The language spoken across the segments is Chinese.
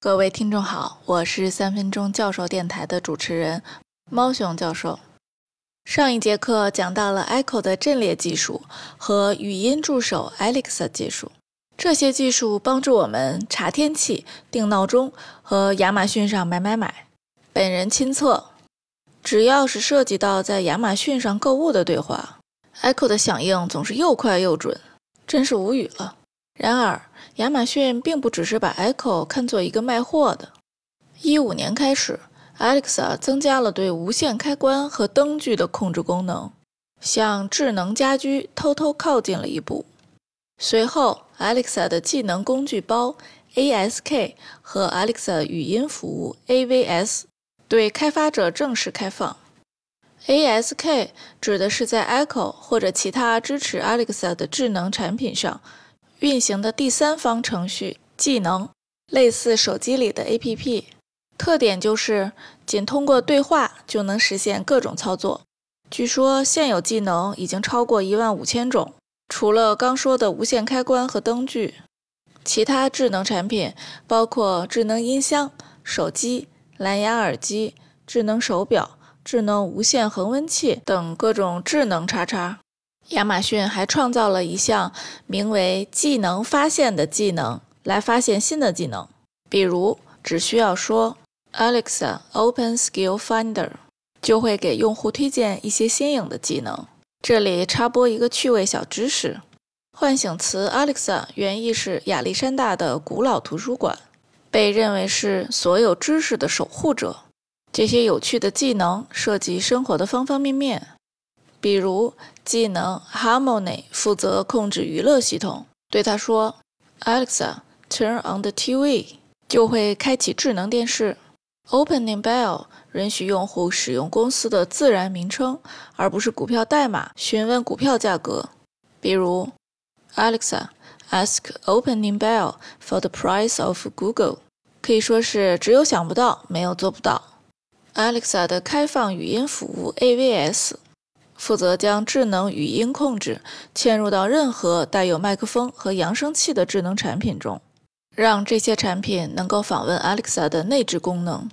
各位听众好，我是三分钟教授电台的主持人猫熊教授。上一节课讲到了 Echo 的阵列技术和语音助手 Alexa 技术，这些技术帮助我们查天气、定闹钟和亚马逊上买买买。本人亲测，只要是涉及到在亚马逊上购物的对话，Echo 的响应总是又快又准，真是无语了。然而，亚马逊并不只是把 Echo 看作一个卖货的。一五年开始，Alexa 增加了对无线开关和灯具的控制功能，向智能家居偷偷靠近了一步。随后，Alexa 的技能工具包 ASK 和 Alexa 语音服务 AVS 对开发者正式开放。ASK 指的是在 Echo 或者其他支持 Alexa 的智能产品上。运行的第三方程序技能，类似手机里的 APP，特点就是仅通过对话就能实现各种操作。据说现有技能已经超过一万五千种，除了刚说的无线开关和灯具，其他智能产品包括智能音箱、手机、蓝牙耳机、智能手表、智能无线恒温器等各种智能叉叉。亚马逊还创造了一项名为“技能发现”的技能，来发现新的技能。比如，只需要说 “Alexa Open Skill Finder”，就会给用户推荐一些新颖的技能。这里插播一个趣味小知识：唤醒词 “Alexa” 原意是亚历山大的古老图书馆，被认为是所有知识的守护者。这些有趣的技能涉及生活的方方面面。比如，技能 Harmony 负责控制娱乐系统，对他说：“Alexa，turn on the TV”，就会开启智能电视。Opening Bell 允许用户使用公司的自然名称，而不是股票代码询问股票价格。比如，Alexa，ask Opening Bell for the price of Google，可以说是只有想不到，没有做不到。Alexa 的开放语音服务 AVS。负责将智能语音控制嵌入到任何带有麦克风和扬声器的智能产品中，让这些产品能够访问 Alexa 的内置功能，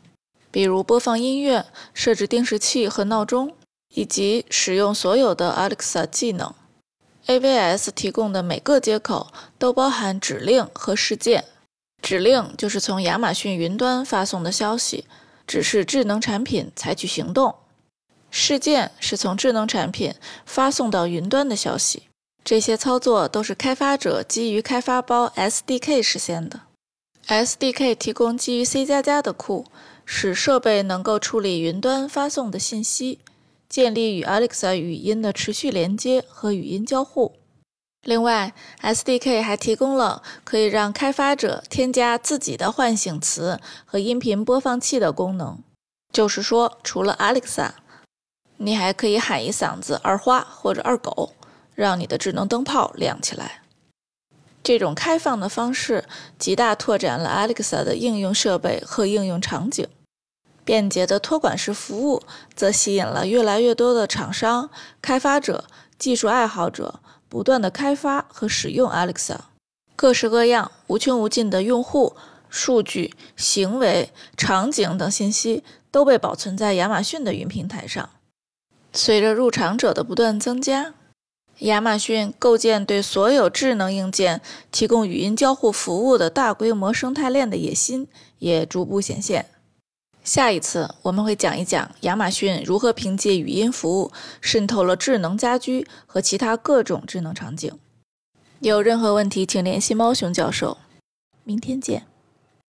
比如播放音乐、设置定时器和闹钟，以及使用所有的 Alexa 技能。AVS 提供的每个接口都包含指令和事件。指令就是从亚马逊云端发送的消息，指示智能产品采取行动。事件是从智能产品发送到云端的消息，这些操作都是开发者基于开发包 SDK 实现的。SDK 提供基于 C 加加的库，使设备能够处理云端发送的信息，建立与 Alexa 语音的持续连接和语音交互。另外，SDK 还提供了可以让开发者添加自己的唤醒词和音频播放器的功能，就是说，除了 Alexa。你还可以喊一嗓子“二花”或者“二狗”，让你的智能灯泡亮起来。这种开放的方式极大拓展了 Alexa 的应用设备和应用场景。便捷的托管式服务则吸引了越来越多的厂商、开发者、技术爱好者不断的开发和使用 Alexa。各式各样、无穷无尽的用户数据、行为、场景等信息都被保存在亚马逊的云平台上。随着入场者的不断增加，亚马逊构建对所有智能硬件提供语音交互服务的大规模生态链的野心也逐步显现。下一次我们会讲一讲亚马逊如何凭借语音服务渗透了智能家居和其他各种智能场景。有任何问题，请联系猫熊教授。明天见。